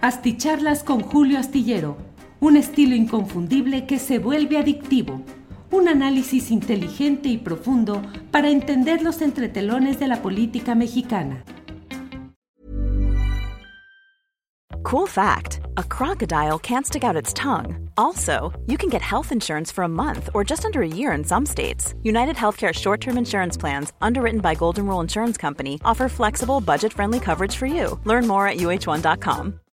Asticharlas con Julio Astillero, un estilo inconfundible que se vuelve adictivo. Un análisis inteligente y profundo para entender los entretelones de la política mexicana. Cool fact a crocodile can't stick out its tongue. Also, you can get health insurance for a month or just under a year in some states. United Healthcare short term insurance plans, underwritten by Golden Rule Insurance Company, offer flexible, budget friendly coverage for you. Learn more at uh1.com.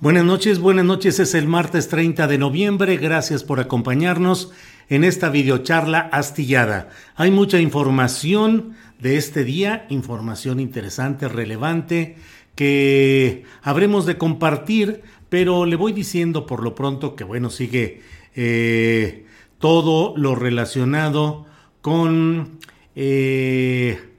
Buenas noches, buenas noches. Es el martes 30 de noviembre. Gracias por acompañarnos en esta videocharla astillada. Hay mucha información de este día, información interesante, relevante, que habremos de compartir, pero le voy diciendo por lo pronto que, bueno, sigue eh, todo lo relacionado con... Eh,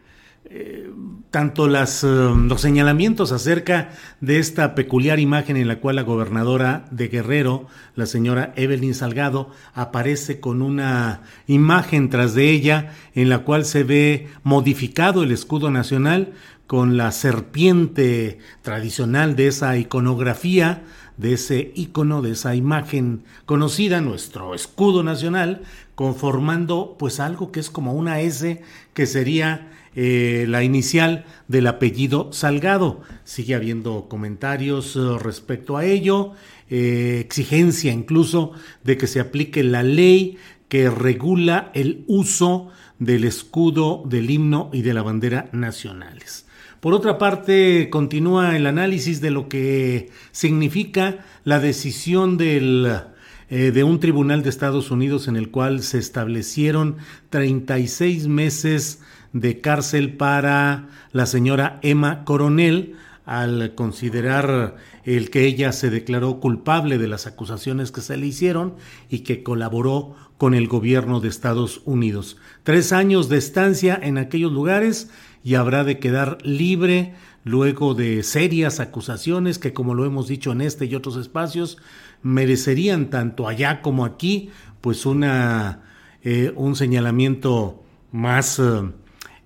tanto las, los señalamientos acerca de esta peculiar imagen en la cual la gobernadora de Guerrero, la señora Evelyn Salgado, aparece con una imagen tras de ella en la cual se ve modificado el escudo nacional con la serpiente tradicional de esa iconografía, de ese icono, de esa imagen conocida, nuestro escudo nacional, conformando pues algo que es como una S que sería eh, la inicial del apellido Salgado. Sigue habiendo comentarios eh, respecto a ello, eh, exigencia incluso de que se aplique la ley que regula el uso del escudo, del himno y de la bandera nacionales. Por otra parte, continúa el análisis de lo que significa la decisión del de un tribunal de Estados Unidos en el cual se establecieron 36 meses de cárcel para la señora Emma Coronel al considerar el que ella se declaró culpable de las acusaciones que se le hicieron y que colaboró con el gobierno de Estados Unidos. Tres años de estancia en aquellos lugares y habrá de quedar libre luego de serias acusaciones que, como lo hemos dicho en este y otros espacios, merecerían tanto allá como aquí, pues una, eh, un señalamiento más eh,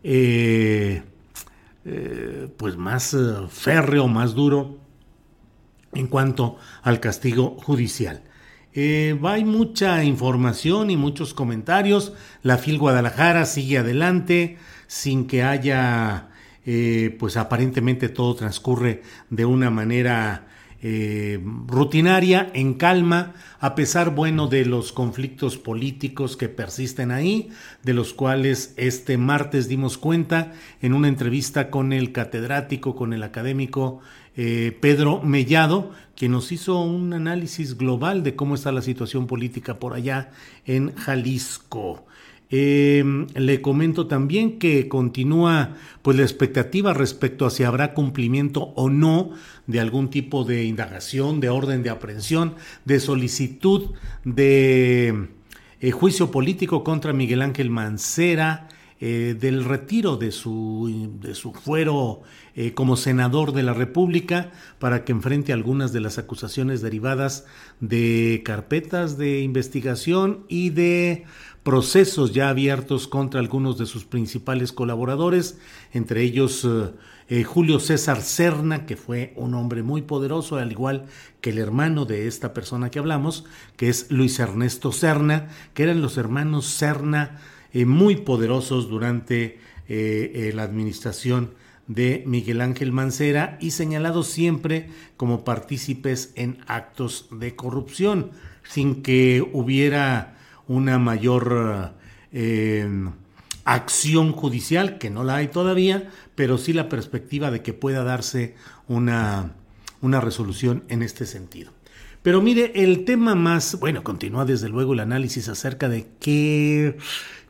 eh, eh, pues más eh, férreo, más duro en cuanto al castigo judicial. hay mucha información y muchos comentarios. La FIL Guadalajara sigue adelante sin que haya, pues aparentemente todo transcurre de una manera eh, rutinaria, en calma, a pesar, bueno, de los conflictos políticos que persisten ahí, de los cuales este martes dimos cuenta en una entrevista con el catedrático, con el académico eh, Pedro Mellado, quien nos hizo un análisis global de cómo está la situación política por allá en Jalisco. Em, le comento también que continúa pues la expectativa respecto a si habrá cumplimiento o no de algún tipo de indagación, de orden de aprehensión, de solicitud de eh, juicio político contra Miguel Ángel Mancera, eh, del retiro de su, de su fuero eh, como senador de la República para que enfrente algunas de las acusaciones derivadas de carpetas de investigación y de procesos ya abiertos contra algunos de sus principales colaboradores, entre ellos eh, eh, Julio César Cerna, que fue un hombre muy poderoso, al igual que el hermano de esta persona que hablamos, que es Luis Ernesto Cerna, que eran los hermanos Cerna eh, muy poderosos durante la administración de Miguel Ángel Mancera y señalados siempre como partícipes en actos de corrupción, sin que hubiera una mayor eh, acción judicial, que no la hay todavía, pero sí la perspectiva de que pueda darse una, una resolución en este sentido. Pero mire, el tema más, bueno, continúa desde luego el análisis acerca de qué,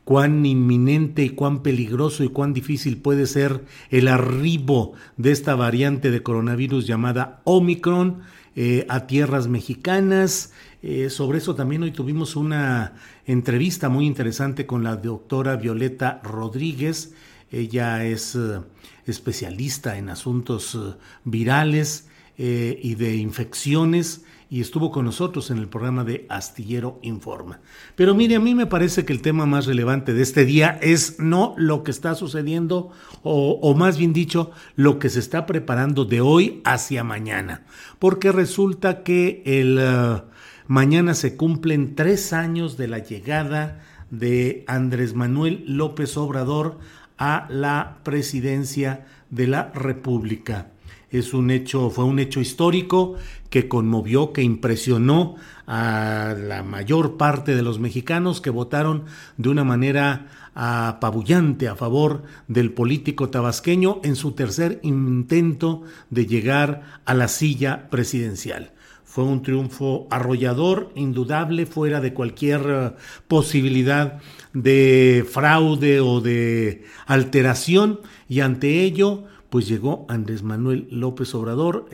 cuán inminente y cuán peligroso y cuán difícil puede ser el arribo de esta variante de coronavirus llamada Omicron eh, a tierras mexicanas. Eh, sobre eso también hoy tuvimos una entrevista muy interesante con la doctora Violeta Rodríguez. Ella es eh, especialista en asuntos virales y de infecciones y estuvo con nosotros en el programa de Astillero Informa. Pero mire, a mí me parece que el tema más relevante de este día es no lo que está sucediendo o, más bien dicho, lo que se está preparando de hoy hacia mañana. Porque resulta que el uh, mañana se cumplen tres años de la llegada de Andrés Manuel López Obrador a la presidencia de la República es un hecho, fue un hecho histórico que conmovió, que impresionó a la mayor parte de los mexicanos que votaron de una manera apabullante a favor del político tabasqueño en su tercer intento de llegar a la silla presidencial. Fue un triunfo arrollador, indudable, fuera de cualquier eh, posibilidad de fraude o de alteración, y ante ello pues llegó Andrés Manuel López Obrador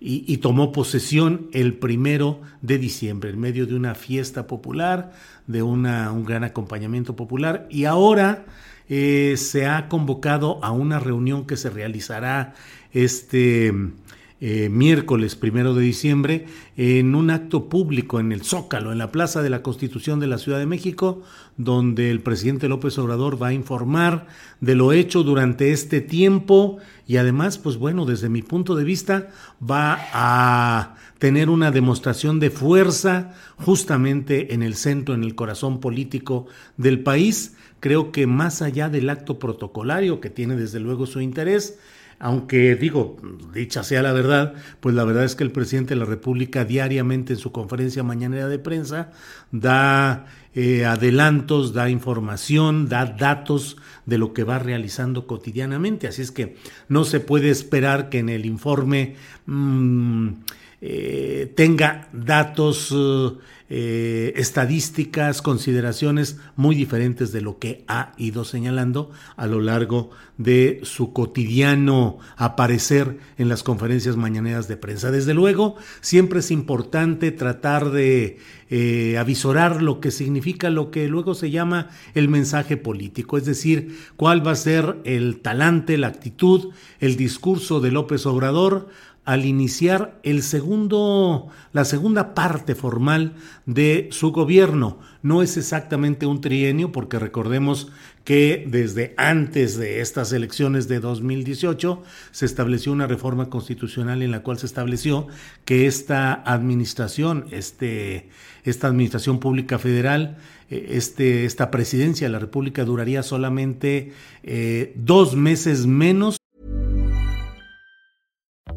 y, tomó posesión el primero de diciembre, en medio de una fiesta popular, de una, un gran acompañamiento popular, y ahora eh, se ha convocado a una reunión que se realizará este eh, miércoles primero de diciembre en un acto público en el Zócalo, en la Plaza de la Constitución de la Ciudad de México, donde el presidente López Obrador va a informar de lo hecho durante este tiempo y además, pues bueno, desde mi punto de vista, va a tener una demostración de fuerza justamente en el centro, en el corazón político del país. Creo que más allá del acto protocolario, que tiene desde luego su interés, aunque digo, dicha sea la verdad, pues la verdad es que el presidente de la República diariamente en su conferencia mañanera de prensa da eh, adelantos, da información, da datos de lo que va realizando cotidianamente. Así es que no se puede esperar que en el informe mm, eh, tenga datos eh, estadísticas, consideraciones muy diferentes de lo que ha ido señalando a lo largo de su cotidiano aparecer en las conferencias mañaneras de prensa. Desde luego, siempre es importante tratar de eh, avisorar lo que significa lo que luego se llama el mensaje político, es decir, cuál va a ser el talante, la actitud, el discurso de López Obrador al iniciar el segundo, la segunda parte formal de su gobierno. No es exactamente un trienio, porque recordemos que desde antes de estas elecciones de 2018 se estableció una reforma constitucional en la cual se estableció que esta administración, este, esta administración pública federal, eh, este, esta presidencia de la República duraría solamente eh, dos meses menos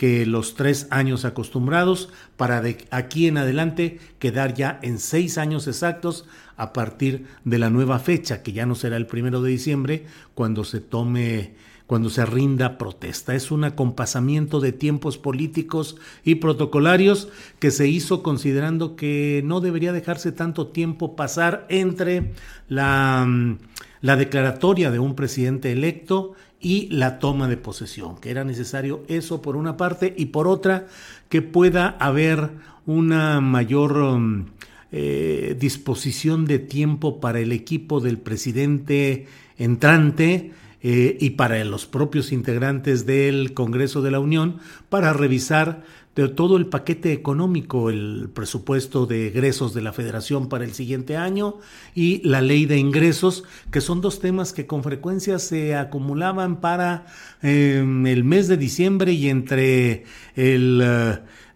Que los tres años acostumbrados para de aquí en adelante quedar ya en seis años exactos a partir de la nueva fecha, que ya no será el primero de diciembre, cuando se tome cuando se rinda protesta. Es un acompasamiento de tiempos políticos y protocolarios que se hizo considerando que no debería dejarse tanto tiempo pasar entre la, mm, la declaratoria de un presidente electo y la toma de posesión, que era necesario eso por una parte y por otra que pueda haber una mayor mm, eh, disposición de tiempo para el equipo del presidente entrante eh, y para los propios integrantes del Congreso de la Unión para revisar de todo el paquete económico, el presupuesto de egresos de la federación para el siguiente año y la ley de ingresos, que son dos temas que con frecuencia se acumulaban para em, el mes de diciembre y entre el...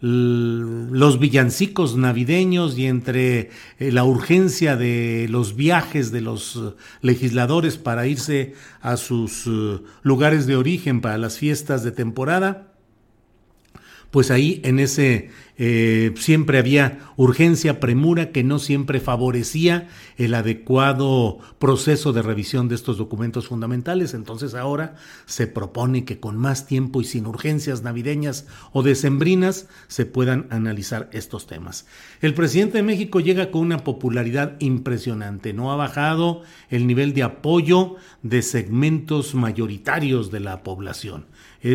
los villancicos navideños y entre eh, la urgencia de los viajes de los eh, legisladores para irse a sus eh, lugares de origen para las fiestas de temporada, pues ahí en ese eh, siempre había urgencia, premura que no siempre favorecía el adecuado proceso de revisión de estos documentos fundamentales. Entonces ahora se propone que con más tiempo y sin urgencias navideñas o decembrinas se puedan analizar estos temas. El presidente de México llega con una popularidad impresionante. No ha bajado el nivel de apoyo de segmentos mayoritarios de la población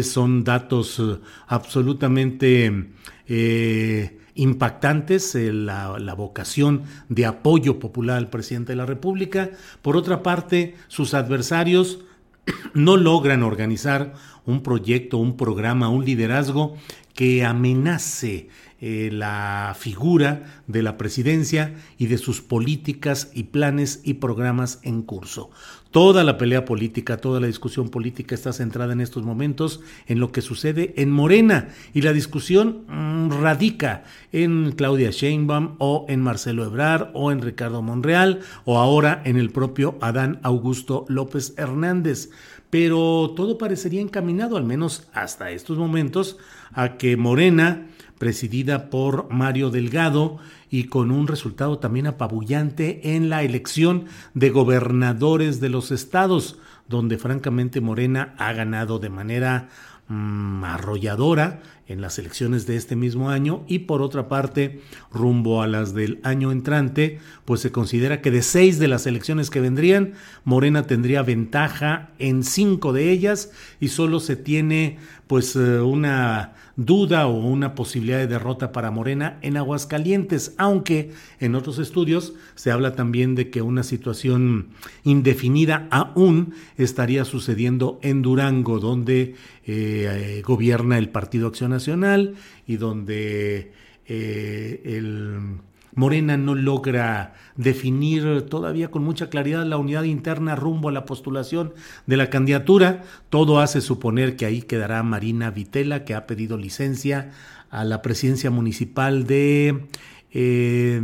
son datos eh, absolutamente eh, impactantes, eh, la, la, vocación de apoyo popular al presidente de la República. Por otra parte, sus adversarios no logran organizar un proyecto, un programa, un liderazgo que amenace eh, la figura de la presidencia y de sus políticas y planes y programas en curso. Toda la pelea política, toda la discusión política está centrada en estos momentos en lo que sucede en Morena y la discusión mm, radica en Claudia Sheinbaum o en Marcelo Ebrard o en Ricardo Monreal o ahora en el propio Adán Augusto López Hernández. Pero todo parecería encaminado, al menos hasta estos momentos, a que Morena presidida por Mario Delgado y con un resultado también apabullante en la elección de gobernadores de los estados, donde francamente Morena ha ganado de manera mm, arrolladora en las elecciones de este mismo año y por otra parte rumbo a las del año entrante pues se considera que de seis de las elecciones que vendrían Morena tendría ventaja en cinco de ellas y solo se tiene pues eh, una duda o una posibilidad de derrota para Morena en Aguascalientes, aunque en otros estudios se habla también de que una situación indefinida aún estaría sucediendo en Durango, donde eh, eh, gobierna el Partido Acción Nacional y donde eh, el Morena no logra definir todavía con mucha claridad la unidad interna rumbo a la postulación de la candidatura. Todo hace suponer que ahí quedará Marina Vitela, que ha pedido licencia a la presidencia municipal de, eh,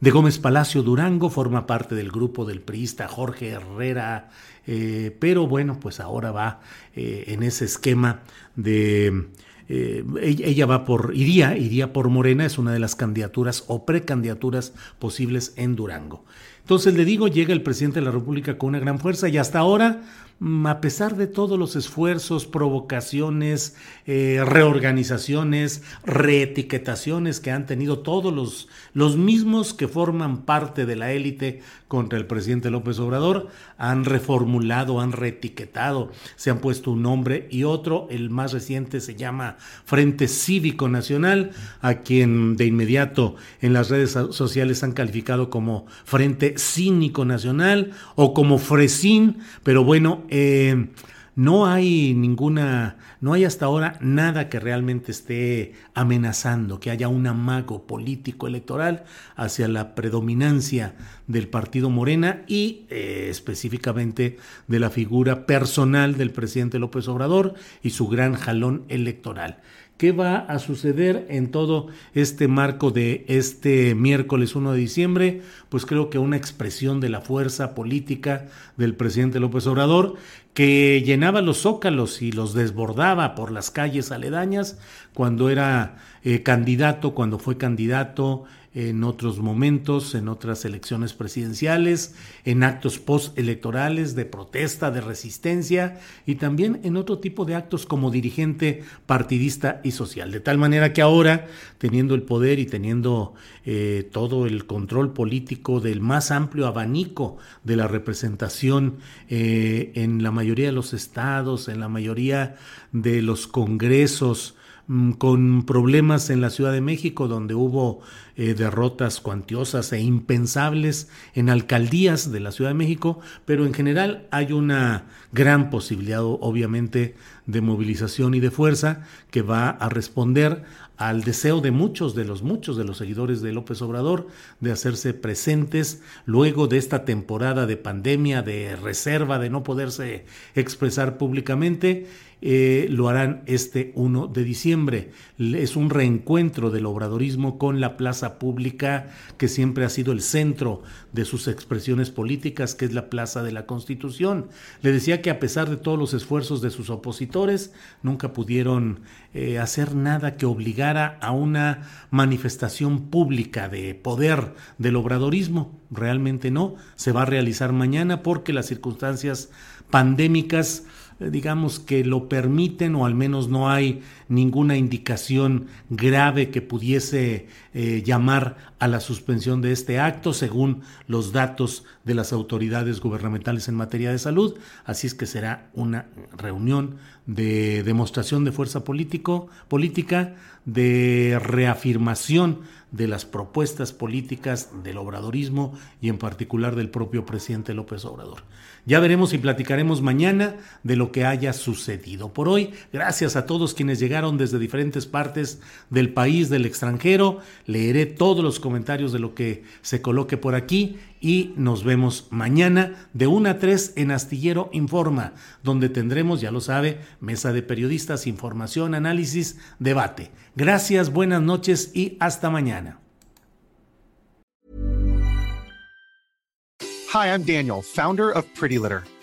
de Gómez Palacio Durango, forma parte del grupo del priista Jorge Herrera, eh, pero bueno, pues ahora va eh, en ese esquema de eh, ella va por, iría, iría por Morena, es una de las candidaturas o precandidaturas posibles en Durango. Entonces le digo, llega el presidente de la República con una gran fuerza y hasta ahora a pesar de todos los esfuerzos, provocaciones, eh, reorganizaciones, reetiquetaciones que han tenido todos los, los mismos que forman parte de la élite contra el presidente López Obrador, han reformulado, han reetiquetado, se han puesto un nombre y otro, el más reciente se llama Frente Cívico Nacional, a quien de inmediato en las redes sociales han calificado como Frente Cínico Nacional o como Fresín, pero bueno, eh, no hay ninguna, no hay hasta ahora nada que realmente esté amenazando que haya un amago político electoral hacia la predominancia del partido Morena y eh, específicamente de la figura personal del presidente López Obrador y su gran jalón electoral. ¿Qué va a suceder en todo este marco de este miércoles 1 de diciembre? Pues creo que una expresión de la fuerza política del presidente López Obrador que llenaba los zócalos y los desbordaba por las calles aledañas cuando era eh, candidato, cuando fue candidato en otros momentos, en otras elecciones presidenciales, en actos postelectorales de protesta, de resistencia y también en otro tipo de actos como dirigente partidista y social. De tal manera que ahora, teniendo el poder y teniendo eh, todo el control político del más amplio abanico de la representación eh, en la mayoría de los estados, en la mayoría de los congresos, con problemas en la Ciudad de México, donde hubo eh, derrotas cuantiosas e impensables en alcaldías de la Ciudad de México, pero en general hay una gran posibilidad, obviamente, de movilización y de fuerza que va a responder al deseo de muchos de los muchos de los seguidores de López Obrador de hacerse presentes luego de esta temporada de pandemia, de reserva, de no poderse expresar públicamente eh, lo harán este 1 de diciembre. Es un reencuentro del obradorismo con la plaza pública que siempre ha sido el centro de sus expresiones políticas, que es la Plaza de la Constitución. Le decía que a pesar de todos los esfuerzos de sus opositores, nunca pudieron eh, hacer nada que obligara a una manifestación pública de poder del obradorismo. Realmente no. Se va a realizar mañana porque las circunstancias pandémicas eh, digamos que lo permiten o al menos no hay ninguna indicación grave que pudiese eh, llamar a la suspensión de este acto según los datos de las autoridades gubernamentales en materia de salud. Así es que será una reunión de demostración de fuerza político, política, de reafirmación de las propuestas políticas del obradorismo y en particular del propio presidente López Obrador. Ya veremos y platicaremos mañana de lo que haya sucedido. Por hoy, gracias a todos quienes llegaron desde diferentes partes del país, del extranjero. Leeré todos los comentarios de lo que se coloque por aquí y nos vemos mañana de 1 a 3 en Astillero Informa, donde tendremos, ya lo sabe, mesa de periodistas, información, análisis, debate. Gracias, buenas noches y hasta mañana. Hi, I'm Daniel, founder of Pretty Litter.